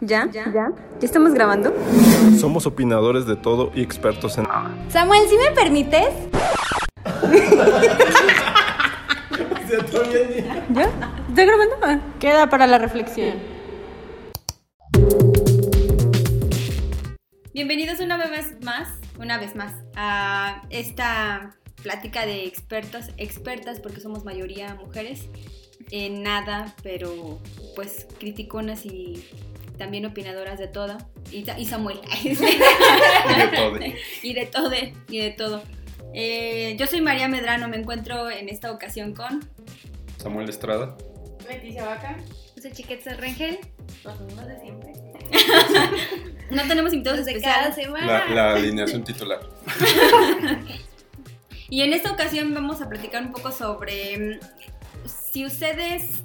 ¿Ya? ¿Ya? ¿Ya estamos grabando? Somos opinadores de todo y expertos en... Samuel, ¿sí me permites? ¿Ya? ¿Estoy grabando? Ah. Queda para la reflexión. Bienvenidos una vez más, una vez más, a esta plática de expertos, expertas, porque somos mayoría mujeres, en nada, pero pues criticonas y también opinadoras de todo. Y, y Samuel. y de todo. y de todo, y de todo. Eh, yo soy María Medrano, me encuentro en esta ocasión con... Samuel Estrada. Leticia Vaca. José Chiquetza Rengel. Los mismos de siempre. no tenemos invitados de cada especiales. semana. La, la alineación titular. Y en esta ocasión vamos a platicar un poco sobre mm, si ustedes,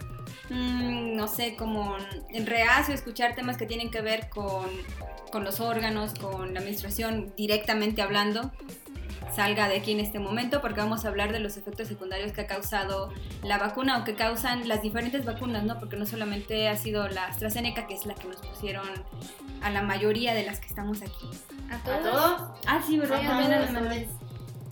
mm, no sé, como en reacio a escuchar temas que tienen que ver con, con los órganos, con la menstruación directamente hablando, salga de aquí en este momento porque vamos a hablar de los efectos secundarios que ha causado la vacuna o que causan las diferentes vacunas, ¿no? Porque no solamente ha sido la AstraZeneca, que es la que nos pusieron a la mayoría de las que estamos aquí. ¿A todos? Ah, sí, ¿verdad? Sí, También a a todos. las mamás.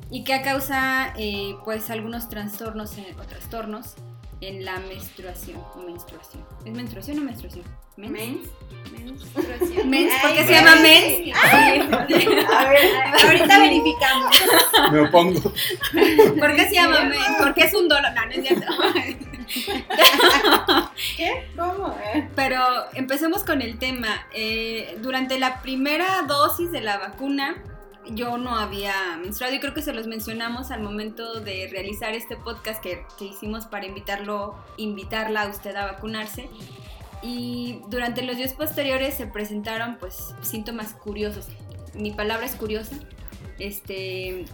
Y que causa, eh, pues, algunos trastornos en- o trastornos en la menstruación. o menstruación. ¿Es menstruación o menstruación? Mens. Mens. Menstruación. Mens, ¿por qué Ay, se llama mens. A ver, ahorita verificamos. Me opongo. ¿Por qué se llama mens? Porque es un dolor. No, no es cierto. ¿Qué? ¿Cómo? Eh? Pero empecemos con el tema. Eh, durante la primera dosis de la vacuna, yo no había menstruado y creo que se los mencionamos al momento de realizar este podcast que, que hicimos para invitarlo, invitarla a usted a vacunarse. Y durante los días posteriores se presentaron pues síntomas curiosos. Mi palabra es curiosa. Este,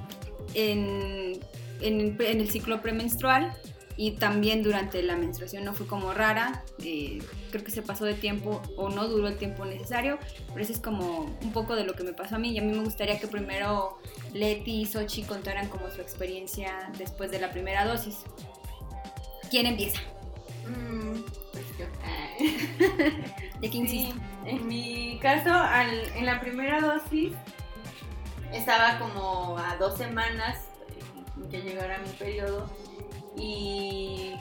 en, en- en el ciclo premenstrual y también durante la menstruación no fue como rara, eh, creo que se pasó de tiempo o no duró el tiempo necesario, pero eso es como un poco de lo que me pasó a mí y a mí me gustaría que primero Leti y Sochi contaran como su experiencia después de la primera dosis. ¿Quién empieza? Mm, pues yo. ¿De quién Sí, insisto? en mi caso, al- en la primera dosis, estaba como a dos semanas que llegara mi periodo y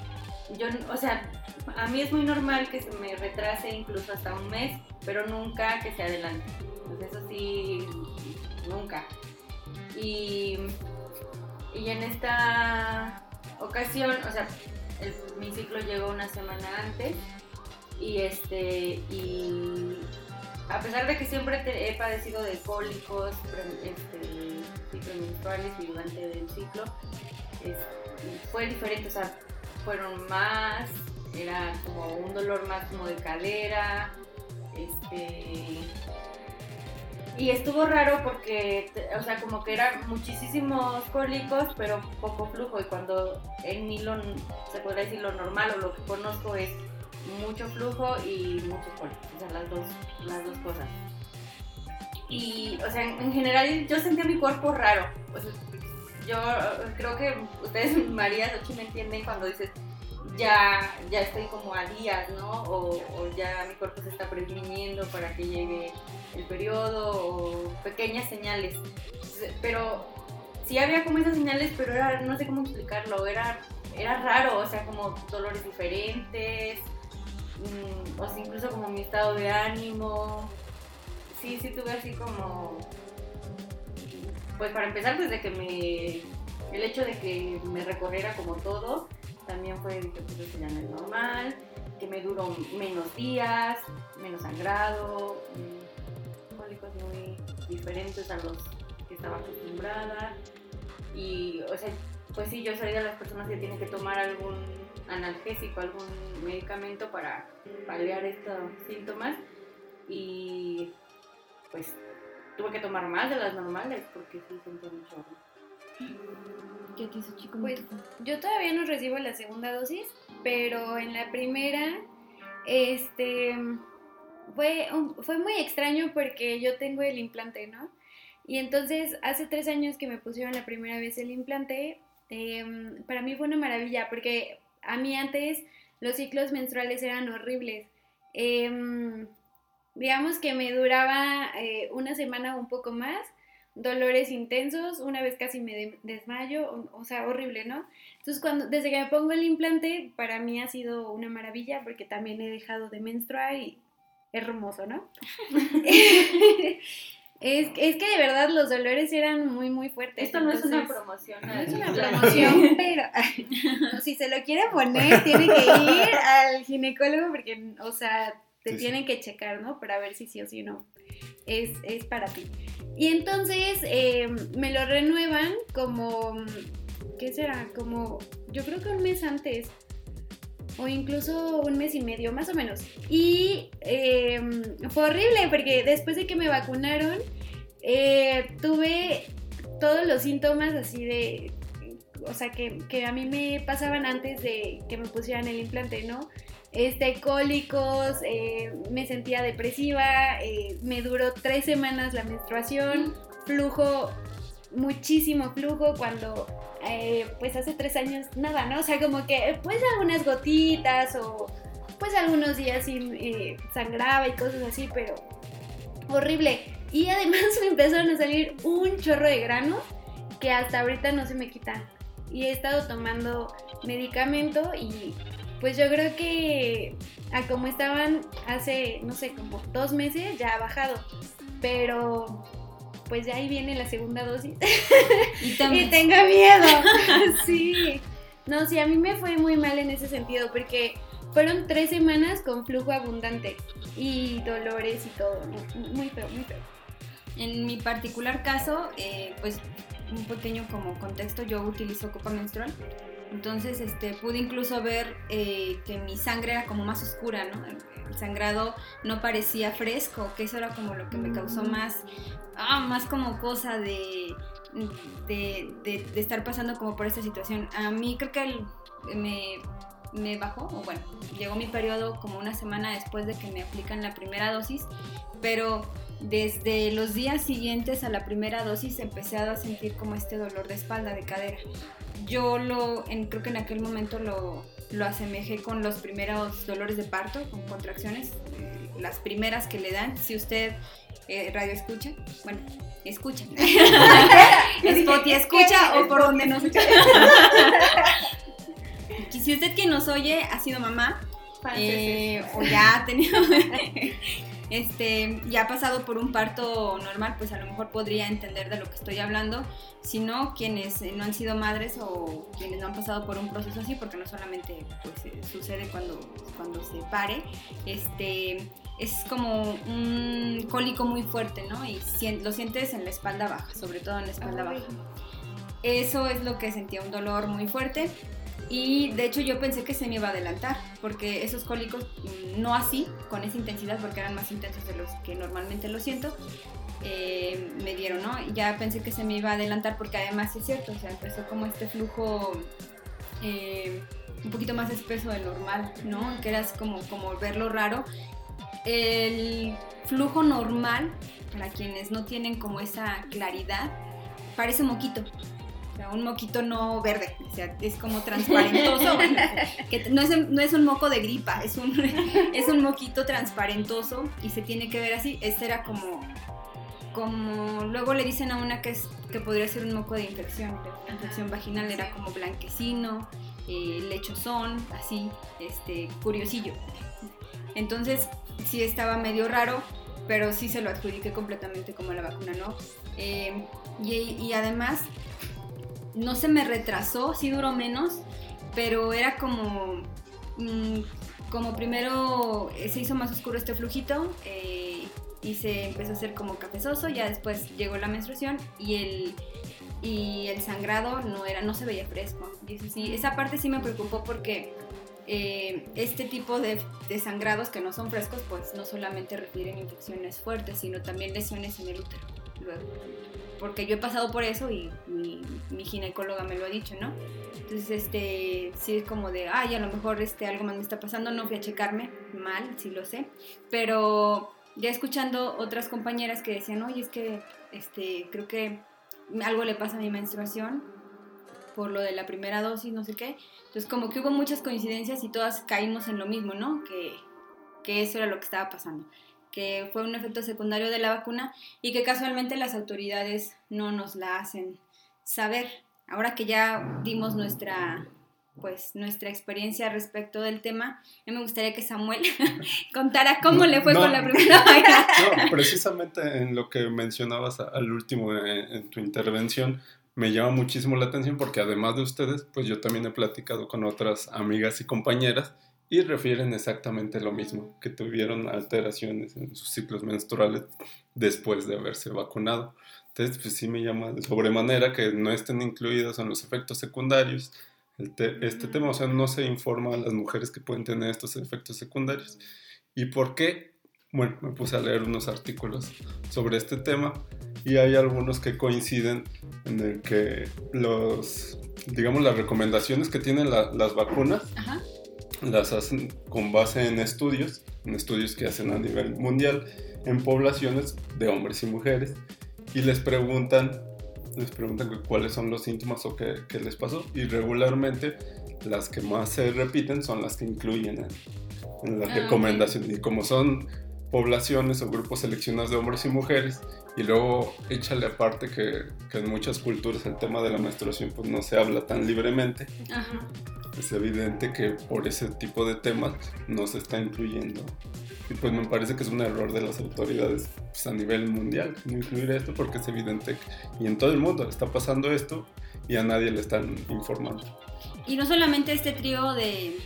yo, o sea, a mí es muy normal que se me retrase incluso hasta un mes, pero nunca que se adelante. Pues eso sí, nunca. Y, y en esta ocasión, o sea, mi ciclo llegó una semana antes y este y a pesar de que siempre he padecido de cólicos pre- este, y durante el ciclo es- fue diferente o sea fueron más era como un dolor más como de cadera este y estuvo raro porque, o sea, como que eran muchísimos cólicos, pero poco flujo. Y cuando en mí lo, se podría decir lo normal o lo que conozco es mucho flujo y muchos cólicos. O sea, las dos, las dos cosas. Y, o sea, en, en general yo sentía mi cuerpo raro. O sea, yo eh, creo que ustedes, María, Sochi, me entienden cuando dices ya, ya estoy como a días, ¿no? O, o ya mi cuerpo se está previniendo para que llegue el periodo o pequeñas señales. Pero sí había como esas señales, pero era, no sé cómo explicarlo, era, era raro, o sea, como dolores diferentes, mm, o sea, incluso como mi estado de ánimo. Sí, sí tuve así como... Pues para empezar, desde que me... El hecho de que me recorriera como todo, también fue, dije, pues ya no normal, que me duró menos días, menos sangrado, mm, cólicos muy diferentes a los que estaba acostumbrada. Y, o sea, pues sí, yo soy de las personas que tienen que tomar algún analgésico, algún medicamento para paliar estos síntomas. Y pues tuve que tomar más de las normales porque sí sentía mucho. ¿Qué te hizo, chico? Pues yo todavía no recibo la segunda dosis, pero en la primera, este, fue, un- fue muy extraño porque yo tengo el implante, ¿no? Y entonces hace tres años que me pusieron la primera vez el implante, em, para mí fue una maravilla porque a mí antes los ciclos menstruales eran horribles. Em, digamos que me duraba eh, una semana o un poco más, dolores intensos, una vez casi me de- desmayo, o, o sea, horrible, ¿no? Entonces, cuando, desde que me pongo el implante, para mí ha sido una maravilla porque también he dejado de menstruar y es hermoso, ¿no? es, es que de verdad los dolores eran muy, muy fuertes. Esto no es una entonces- promoción. no es una promoción, pero si se lo quiere poner, tiene que ir al ginecólogo porque, o sea, te Sí, sí. tienen que checar, ¿no? Para ver si sí o si no es, es para ti. Y entonces eh, me lo renuevan como, ¿qué será? Como, yo creo que un mes antes. O incluso un mes y medio, más o menos. Y eh, fue horrible porque después de que me vacunaron, eh, tuve todos los síntomas así de, o sea, que, que a mí me pasaban antes de que me pusieran el implante, ¿no? Este, cólicos, eh, me sentía depresiva, eh, me duró tres semanas la menstruación, flujo, muchísimo flujo cuando, eh, pues hace tres años, nada, ¿no? O sea, como que, pues algunas gotitas o, pues algunos días sí sangraba y cosas así, pero horrible. Y además me empezaron a salir un chorro de granos que hasta ahorita no se me quitan. Y he estado tomando medicamento y pues yo creo que a como estaban hace, no sé, como dos meses ya ha bajado. Pero pues ya ahí viene la segunda dosis. Y y miedo. sí. No, sí, a mí me fue muy mal en ese sentido porque fueron tres semanas con flujo abundante y dolores y todo. Muy feo, muy feo. en mi particular caso, eh, pues un pequeño como contexto, yo utilizo copa menstrual. Entonces, este, pude incluso ver eh, que mi sangre era como más oscura, ¿no? El sangrado no parecía fresco, que eso era como lo que me causó más, ah, más como cosa de, de, de- de estar pasando como por esta situación. A mí creo que el- me, me bajó, o bueno, llegó mi periodo como una semana después de que me aplican la primera dosis, pero desde los días siguientes a la primera dosis empecé a sentir como este dolor de espalda, de cadera. Yo lo, en- creo que en aquel momento lo, lo asemejé con los primeros dolores de parto, con contracciones, eh, las primeras que le dan. Si usted eh, radio escucha, bueno, escucha. Spotify escucha o por donde nos Y Si usted que nos oye ha sido mamá, eh, o ya ha tenido este ya ha pasado por un parto normal pues a lo mejor podría entender de lo que estoy hablando. Si no quienes eh, no han sido madres o quienes no han pasado por un proceso así porque no solamente pues eh, sucede cuando cuando se pare este es como un cólico muy fuerte no y lo sientes en la espalda baja sobre todo en la espalda baja. Eso es lo que sentía un dolor muy fuerte y de hecho yo pensé que se me iba a adelantar, porque esos cólicos, mm, no así, con esa intensidad, porque eran más intensos de los que normalmente lo siento, eh, me dieron, ¿no? Ya pensé que se me iba a adelantar, porque además es cierto, o sea, empezó como este flujo eh, un poquito más espeso de normal, ¿no? Que era como, como verlo raro. El flujo normal, para quienes no tienen como esa claridad, parece moquito. O sea, un moquito no verde, o sea, es como transparentoso. que no, es, no es un moco de gripa, es un, es un moquito transparentoso y se tiene que ver así. Este era como, como luego le dicen a una que, es, que podría ser un moco de infección, de infección vaginal, era como blanquecino, eh, lechozón, así, este, curiosillo. Entonces, sí estaba medio raro, pero sí se lo adjudiqué completamente como la vacuna, ¿no? Eh, y, y además, no se me retrasó, sí duró menos, pero era como, mm, como primero eh, se hizo más oscuro este flujito eh, y se empezó a hacer como cafezoso, ya después llegó la menstruación y el, y el sangrado no, era, no se veía fresco. Y sí, esa parte sí me preocupó porque eh, este tipo de, de sangrados que no son frescos, pues no solamente refieren infecciones fuertes, sino también lesiones en el útero. Luego porque yo he pasado por eso y mi, mi, ginecóloga me lo ha dicho, ¿no? Entonces, este, sí es como de, ay, a lo mejor este, algo más me está pasando, no fui a checarme, mal, sí lo sé, pero ya escuchando otras compañeras que decían, oye, es que, este, creo que algo le pasa a mi menstruación por lo de la primera dosis, no sé qué, entonces como que hubo muchas coincidencias y todas caímos en lo mismo, ¿no? Que, que eso era lo que estaba pasando. Que fue un efecto secundario de la vacuna y que casualmente las autoridades no nos la hacen saber. Ahora que ya dimos nuestra pues nuestra experiencia respecto del tema, me gustaría que Samuel contara cómo le fue No. con la primera vacuna. No, precisamente en lo que mencionabas al último en, en tu intervención, me llama muchísimo la atención porque además de ustedes, pues yo también he platicado con otras amigas y compañeras y refieren exactamente lo mismo, que tuvieron alteraciones en sus ciclos menstruales después de haberse vacunado. Entonces, pues sí me llama de sobremanera que no estén incluidos en los efectos secundarios. el te- este tema, o sea, no se informa a las mujeres que pueden tener estos efectos secundarios. ¿Y por qué? Bueno, me puse a leer unos artículos sobre este tema y hay algunos que coinciden en el que los, digamos, las recomendaciones que tienen la- las vacunas Ajá. Las hacen con base en estudios, en estudios que hacen a nivel mundial, en poblaciones de hombres y mujeres, y les preguntan, les preguntan cuáles son los síntomas o qué, qué les pasó, y regularmente las que más se repiten son las que incluyen en, en las Ah, recomendaciones, y como son poblaciones o grupos seleccionados de hombres y mujeres, y luego échale aparte que, que en muchas culturas el tema de la menstruación pues no se habla tan libremente, Ajá. Es evidente que por ese tipo de temas no se está incluyendo. Y pues me parece que es un error de las autoridades pues, a nivel mundial no incluir esto porque es evidente que y en todo el mundo está pasando esto y a nadie le están informando. Y no solamente este trío de,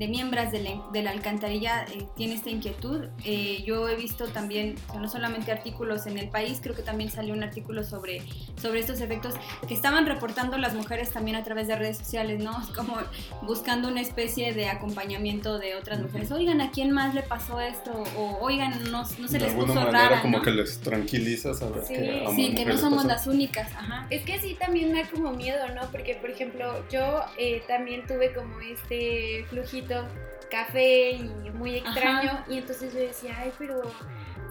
de miembros de la, de la alcantarilla eh, tiene esta inquietud, eh, yo he visto también, o sea, no solamente artículos en el país, creo que también salió un artículo sobre, sobre estos efectos que estaban reportando las mujeres también a través de redes sociales, ¿no? Como buscando una especie de acompañamiento de otras mujeres. Oigan, ¿a quién más le pasó esto? O oigan, no, no se de les puso manera rara, como ¿no? que les tranquiliza saber Sí, que a Sí, que no somos las únicas, ajá. Es que sí también da como miedo, ¿no? Porque, por ejemplo, yo eh, también tuve como este flujito café y muy extraño. Y entonces yo decía, ay, pero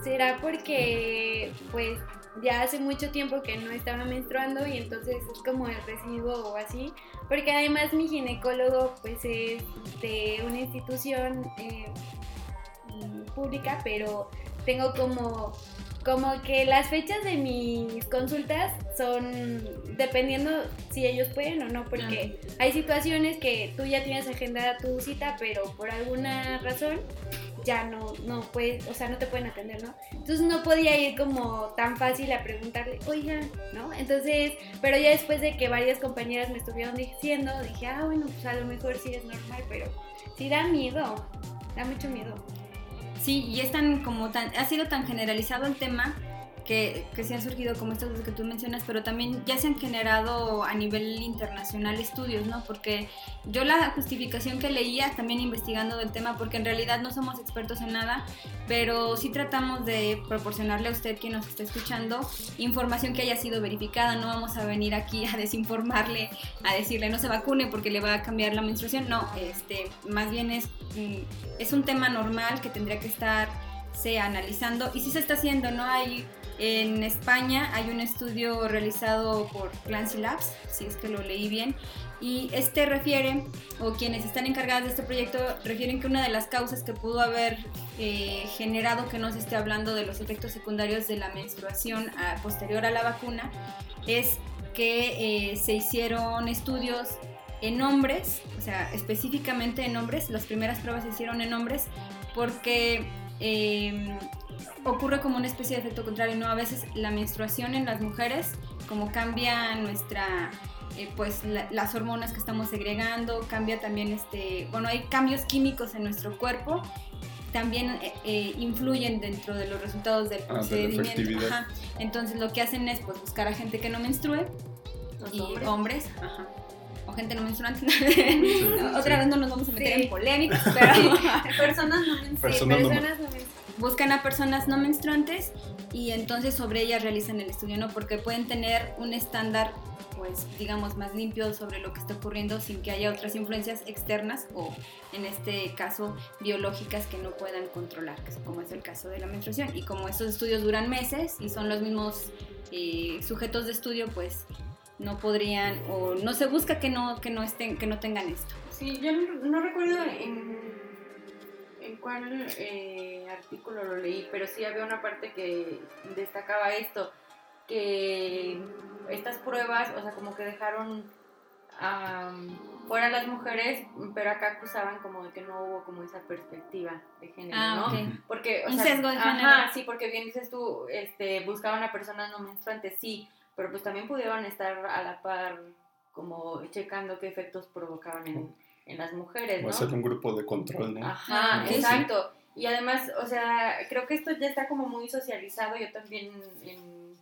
¿será porque pues ya hace mucho tiempo que no estaba menstruando y entonces es como el residuo o así? Porque además mi ginecólogo pues es de una institución eh, pública, pero tengo como como que las fechas de mis consultas son dependiendo si ellos pueden o no, porque hay situaciones que tú ya tienes agendada tu cita, pero por alguna razón ya no, no puedes, o sea, no te pueden atender, ¿no? Entonces no podía ir como tan fácil a preguntarle, oiga, ¿no? Entonces, pero ya después de que varias compañeras me estuvieron diciendo, dije, ah, bueno, pues a lo mejor sí es normal, pero sí da miedo, da mucho miedo. Sí, y es tan como tan, ha sido tan generalizado el tema que, se han surgido como estos que tú mencionas, pero también ya se han generado a nivel internacional estudios, ¿no? Porque yo la justificación que leía también investigando del tema, porque en realidad no somos expertos en nada, pero sí tratamos de proporcionarle a usted quien nos está escuchando información que haya sido verificada, no vamos a venir aquí a desinformarle, a decirle no se vacune porque le va a cambiar la menstruación, no, este, más bien es, mm, es un tema normal que tendría que estarse analizando y sí se está haciendo, ¿no? Hay en España hay un estudio realizado por Clancy Labs, si es que lo leí bien, y este refiere, o quienes están encargados de este proyecto, refieren que una de las causas que pudo haber eh, generado que no se esté hablando de los efectos secundarios de la menstruación a- posterior a la vacuna es que eh, se hicieron estudios en hombres, o sea, específicamente en hombres, las primeras pruebas se hicieron en hombres porque eh, ocurre como una especie de efecto contrario, ¿no? A veces la menstruación en las mujeres, como cambia nuestra, eh, pues la- las hormonas que estamos segregando, cambia también, este, bueno, hay cambios químicos en nuestro cuerpo, también eh, eh, influyen dentro de los resultados del Ah, de la procedimiento. Ajá. Entonces lo que hacen es pues buscar a gente que no menstrue Los y hombres. hombres, ajá. o gente no menstruante. Otra vez no nos vamos a meter Sí. en polémicas, pero Personas no menstruantes. Personas no- Personas no menstruan. Buscan a personas no menstruantes y entonces sobre ellas realizan el estudio, ¿no? Porque pueden tener un estándar, pues digamos, más limpio sobre lo que está ocurriendo sin que haya otras influencias externas o, en este caso, biológicas que no puedan controlar, como es el caso de la menstruación. Y como estos estudios duran meses y son los mismos eh, sujetos de estudio, pues no podrían o no se busca que no que no estén que no tengan esto. Sí, yo no recuerdo en, en cuál eh, artículo lo leí, pero sí había una parte que destacaba esto, que estas pruebas, o sea, como que dejaron am, fuera las mujeres, pero acá acusaban como de que no hubo como esa perspectiva de género, Ah, ¿no? ok. Porque, o Un sea, sesgo de ajá, género. sí, porque bien dices tú, este, buscaban a personas no menstruantes, sí, pero pues también pudieron estar a la par como checando qué efectos provocaban en, en las mujeres, Va ¿no? a ser un grupo de control, ¿no? Ajá, Ah, ok, exacto. Y además, o sea, creo que esto ya está como muy socializado. Yo también en-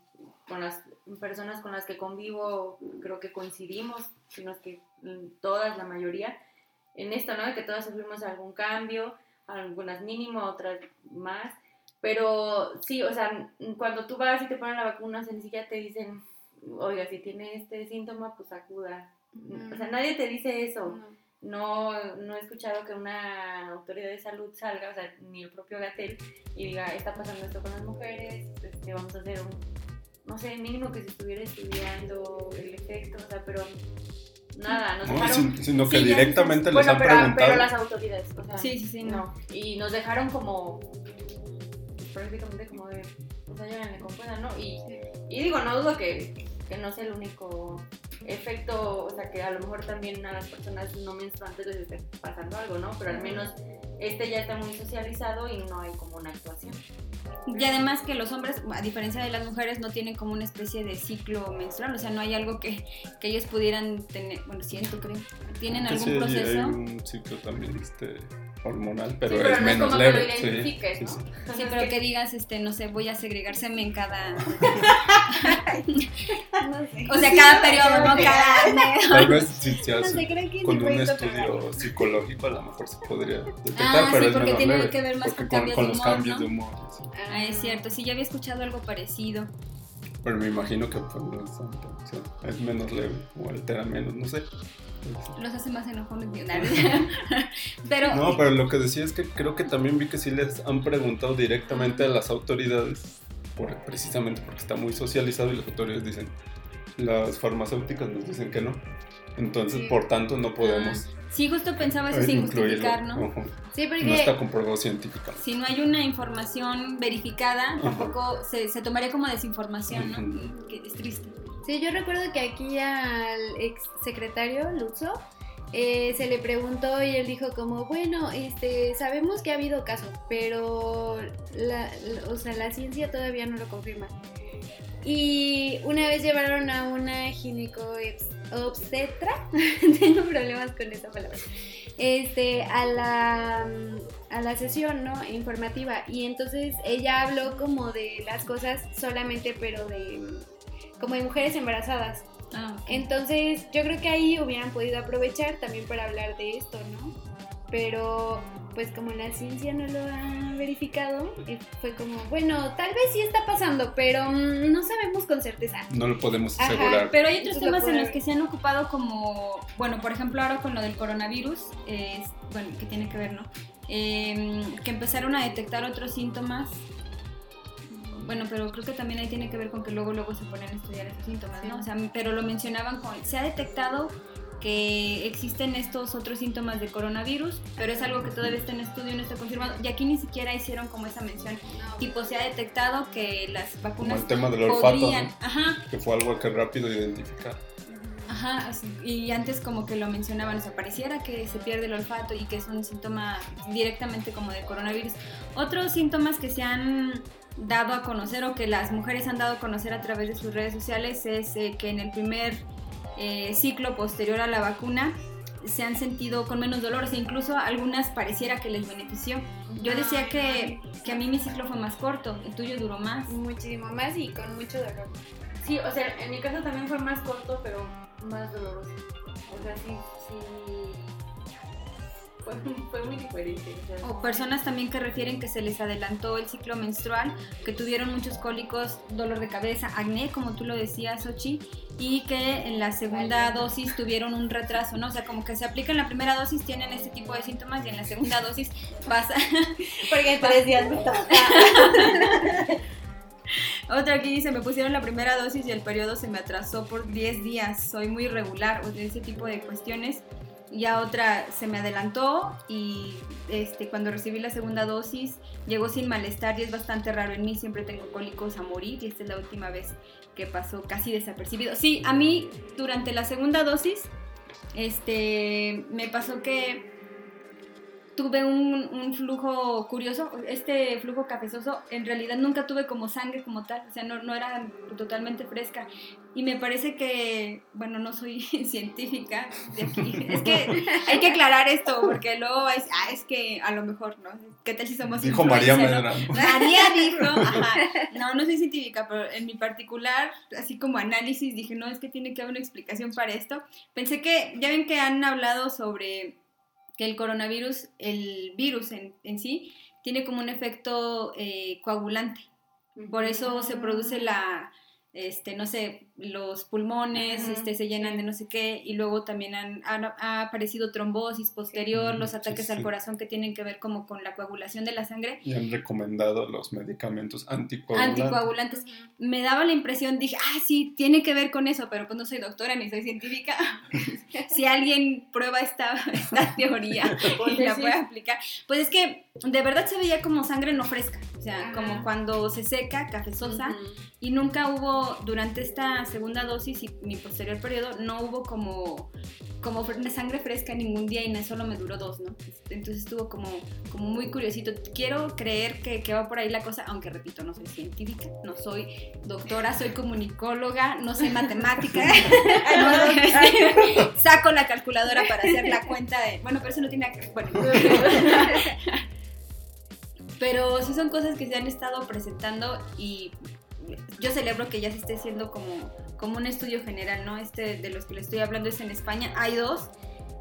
con las personas con las que convivo creo que coincidimos, sino que mm, todas, la mayoría, en esto, ¿no? De que todas sufrimos algún cambio, algunas mínimo, otras más. Pero sí, o sea, mm, cuando tú vas y te ponen la vacuna sencilla, te dicen, oiga, si tiene este síntoma, pues acuda. O sea, nadie te dice eso no, no he escuchado que una autoridad de salud salga, o sea, ni el propio Gatel, y diga, está pasando esto con las mujeres, este, vamos a hacer un, no sé, mínimo que se estuviera estudiando el efecto, o sea, pero nada, nos No, dejaron... sin- sino que sí, directamente les Bueno, han pero, preguntado. pero las autoridades, o sea, Sí, sí, sí, no. Y nos dejaron como, prácticamente como de, o sea, llévenle puedan, ¿no? Y, y digo, no dudo que, que no sea el único efecto, o sea, que a lo mejor también a las personas no menstruantes les esté pasando algo, ¿no? Pero al menos este ya está muy socializado y no hay como una actuación. Y además que los hombres, a diferencia de las mujeres, no tienen como una especie de ciclo menstrual, o sea, no hay algo que, que ellos pudieran tener, bueno, siento, creo. ¿Tienen algún sí, proceso? Hay un ciclo también este, hormonal, pero, Sí, pero es no menos como que lo leve. sí, ¿no? sí. Sí, pero que- digas, este, no sé, voy a segregar semen cada... No sé. O sea, cada periodo, no cada. Tal vez si se No hace con un estudio psicológico a lo mejor se podría detectar, Ah, pero sí, es porque menos tiene leve, que ver más porque con cambios con de los humor, cambios ¿no? de humor. sí. Ah, es cierto, sí, ya había escuchado algo parecido. Pero me imagino que pues, no es, tanto, o sea, es menos leve o altera menos, no sé. Los hace más enojones. Pero, No, pero lo que decía es que creo que también vi que sí les han preguntado directamente a las autoridades, por, precisamente porque está muy socializado y las autoridades dicen, las farmacéuticas nos dicen que no. Entonces, Sí. por tanto, no podemos sí, justo pensaba eso eh, sin incluirlo. justificar, ¿no? Sí, porque No está comprobado científicamente. Si no hay una información verificada, tampoco se, se tomaría como desinformación, ¿no? Que es triste. Sí, yo recuerdo que aquí al ex secretario Lutzo eh, se le preguntó y él dijo como, bueno, este, sabemos que ha habido casos, pero la, o sea, la ciencia todavía no lo confirma. Y una vez llevaron a una gineco obstetra, tengo problemas con esa palabra, este, a la, a la sesión, ¿no? Informativa. Y entonces ella habló como de las cosas solamente, pero de, como de mujeres embarazadas. Ah. Entonces yo creo que ahí hubieran podido aprovechar también para hablar de esto, ¿no? Pero pues como la ciencia no lo ha verificado, eh, fue como, bueno, tal vez sí está pasando, pero mm, no sabemos con certeza. No lo podemos Ajá, asegurar. Pero hay otros Eso temas lo en los que se han ocupado como, bueno, por ejemplo ahora con lo del coronavirus, eh, bueno, que tiene que ver, ¿no? Eh, que empezaron a detectar otros síntomas. Bueno, pero creo que también ahí tiene que ver con que luego luego se ponen a estudiar esos síntomas, ¿no? O sea, pero lo mencionaban con, se ha detectado que existen estos otros síntomas de coronavirus, pero es algo que todavía está en estudio, no está confirmado. Y aquí ni siquiera hicieron como esa mención. Tipo, se ha detectado que las Como vacunas el tema del olfato, podrían, ¿no? ajá, que fue algo que rápido identificar. Ajá, y antes como que lo mencionaban, o sea, pareciera que se pierde el olfato y que es un síntoma directamente como de coronavirus. Otros síntomas que se han dado a conocer o que las mujeres han dado a conocer a través de sus redes sociales es eh, que en el primer eh, ciclo posterior a la vacuna se han sentido con menos dolor, o sea, incluso algunas pareciera que les benefició. Yo decía que, que a mí mi ciclo fue más corto, el tuyo duró más. Muchísimo más y con mucho dolor. Sí, o sea, en mi caso también fue más corto, pero más doloroso. O sea, sí, sí. Fue, O personas también que refieren que se les adelantó el ciclo menstrual, que tuvieron muchos cólicos, dolor de cabeza, acné, como tú lo decías, Ochi, y que en la segunda Vale. dosis tuvieron un retraso, ¿no? O sea, como que se aplica en la primera dosis, tienen este tipo de síntomas, y en la segunda dosis pasa. Porque en tres días me toca. Otra aquí dice, me pusieron la primera dosis y el periodo se me atrasó por 10 días, soy muy irregular, o de ese tipo de cuestiones. Ya otra se me adelantó y este, cuando recibí la segunda dosis llegó sin malestar y es bastante raro en mí, siempre tengo cólicos a morir y esta es la última vez que pasó casi desapercibido. Sí, a mí durante la segunda dosis este, me pasó que tuve un, un, flujo curioso, este flujo cafezoso, en realidad nunca tuve como sangre como tal, o sea, no, no era totalmente fresca. Y me parece que, bueno, no soy científica de aquí, es que hay que aclarar esto, porque luego es, ah, es que a lo mejor, ¿no? ¿Qué tal si somos Dijo María Medrano. María dijo, ajá, no, no soy científica, pero en mi particular, así como análisis, dije, no, es que tiene que haber una explicación para esto. Pensé que, ya ven que han hablado sobre que el coronavirus, el virus en, en sí, tiene como un efecto eh, coagulante. Por eso se produce la, este, no sé, los pulmones este, se llenan de no sé qué, y luego también han, ha aparecido trombosis posterior, los ataques al corazón que tienen que ver como con la coagulación de la sangre. Y han recomendado los medicamentos anticoagulantes. Anticoagulantes. Me daba la impresión, dije, ah, sí, tiene que ver con eso, pero pues no soy doctora ni soy científica. si alguien prueba esta, esta teoría y la puede aplicar, pues es que de verdad se veía como sangre no fresca, o sea, como cuando se seca, cafezosa, y nunca hubo, durante esta segunda dosis y mi posterior periodo, no hubo como, como sangre fresca ningún día y solo me duró dos, ¿no? Entonces estuvo como, como muy curiosito. Quiero creer que, que va por ahí la cosa, aunque repito, no soy científica, no soy doctora, soy comunicóloga, no soy matemática, saco la calculadora para hacer la cuenta de, bueno, pero eso no tiene que bueno. Pero sí son cosas que se han estado presentando y yo celebro que ya se esté haciendo como, como un estudio general, ¿no? Este de los que le estoy hablando es en España. Hay dos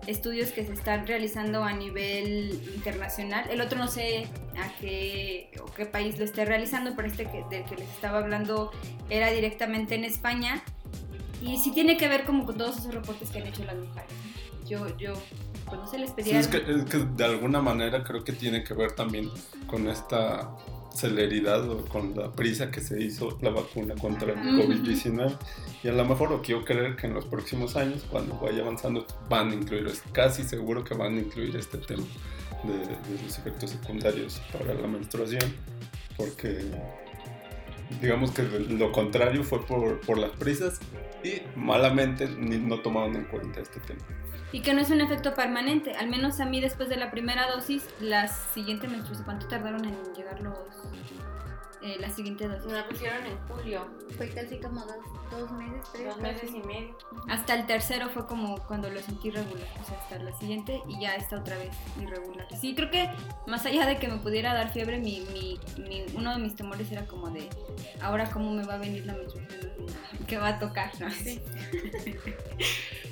estudios que se están realizando a nivel internacional. El otro no sé a qué, o qué país lo esté realizando, pero este que, del que les estaba hablando era directamente en España. Y sí tiene que ver como con todos esos reportes que han hecho las mujeres. Yo, yo pues no se les pedía... es, que, es que de alguna manera creo que tiene que ver también con esta celeridad o con la prisa que se hizo la vacuna contra el COVID-19. Y a lo mejor lo quiero creer que en los próximos años, cuando vaya avanzando, van a incluir, casi seguro que van a incluir este tema de, los efectos secundarios para la menstruación, porque digamos que lo contrario fue por, por las prisas y malamente no tomaron en cuenta este tema y que no es un efecto permanente. Al menos a mí después de la primera dosis, la siguiente menstruación, ¿cuánto tardaron en llegar los eh, la siguiente dosis? Me la pusieron en julio. Fue casi como dos, dos meses, tres. Dos meses y medio. Hasta el tercero fue como cuando lo sentí irregular, o sea, hasta la siguiente y ya está otra vez irregular. Sí, creo que más allá de que me pudiera dar fiebre, mi, mi, uno de mis temores era como de, ahora cómo me va a venir la menstruación, ¿qué va a tocar? ¿no? Sí.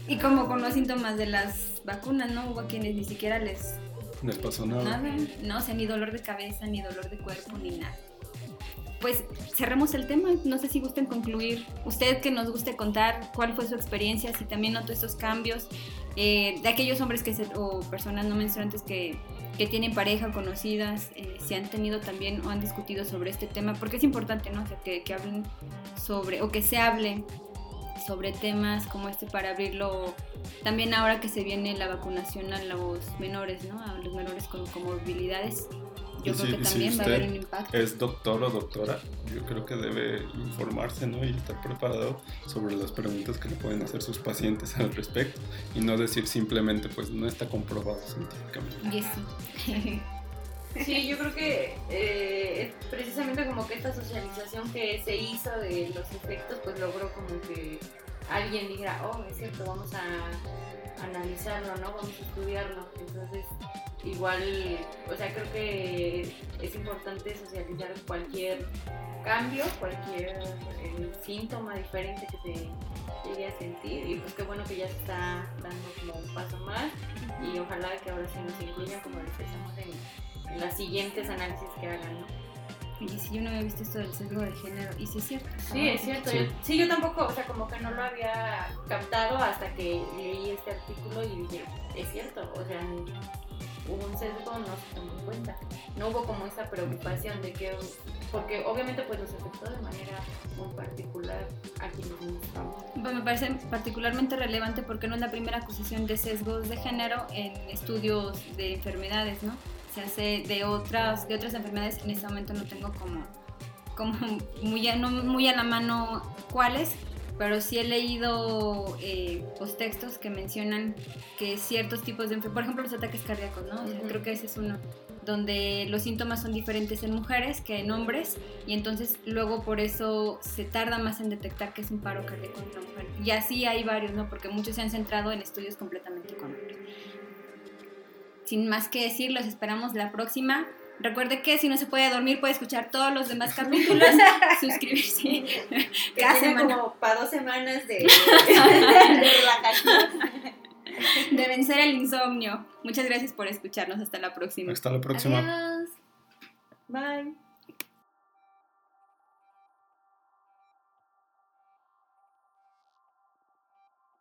Y como con los síntomas de las vacunas, ¿no? Hubo quienes ni siquiera les... Les pasó nada. Nada, no, o sea, ni dolor de cabeza, ni dolor de cuerpo, ni nada. Pues cerremos el tema, no sé si gusten concluir, usted que nos guste contar cuál fue su experiencia, si también notó esos cambios, eh, de aquellos hombres que se, o personas no menstruantes que, que tienen pareja conocidas, eh, si han tenido también o han discutido sobre este tema, porque es importante, ¿no? O sea, que, que hablen sobre, o que se hable sobre temas como este para abrirlo también ahora que se viene la vacunación a los menores, ¿no? A los menores con comorbilidades. Yo creo que también va a haber un impacto. Es doctor o doctora, yo creo que debe informarse, ¿no? Y estar preparado sobre las preguntas que le pueden hacer sus pacientes al respecto y no decir simplemente, pues no está comprobado científicamente. sí. Sí, yo creo que eh, precisamente como que esta socialización que se hizo de los efectos, pues logró como que alguien dijera, oh, es cierto, vamos a analizarlo, ¿no? Vamos a estudiarlo. Entonces, igual, o sea, creo que es importante socializar cualquier cambio, cualquier eh, síntoma diferente que se llegue a sentir. Y pues qué bueno que ya se está dando como un paso más y ojalá que ahora sí nos incluyan como lo estamos en las siguientes análisis que hagan, ¿no? Y si yo no había visto esto del sesgo de género, y si es cierto. Sí, es cierto. Sí. Yo, sí, yo tampoco, o sea, como que no lo había captado hasta que leí este artículo y dije, es cierto, o sea, hubo un sesgo, no se tomó en cuenta. No hubo como esa preocupación de que, porque obviamente pues nos afectó de manera muy particular a quienes necesitamos. Pues me parece particularmente relevante porque no es la primera acusación de sesgos de género en estudios de enfermedades, ¿no? Se hace de otras, de otras enfermedades, en este momento no tengo como, como muy, a, no muy a la mano cuáles, pero sí he leído eh, pues, textos que mencionan que ciertos tipos de por ejemplo los ataques cardíacos, ¿no? O sea, Ujú. Creo que ese es uno donde los síntomas son diferentes en mujeres que en hombres y entonces luego por eso se tarda más en detectar que es un paro cardíaco en una mujer. Y así hay varios, ¿no? Porque muchos se han centrado en estudios completamente con. Sin más que decir, los esperamos la próxima. Recuerde que si no se puede dormir puede escuchar todos los demás capítulos, suscribirse Que cada tiene semana. como para dos semanas de, de relajación. de vencer el insomnio. Muchas gracias por escucharnos. Hasta la próxima. Hasta la próxima. Adiós. Bye.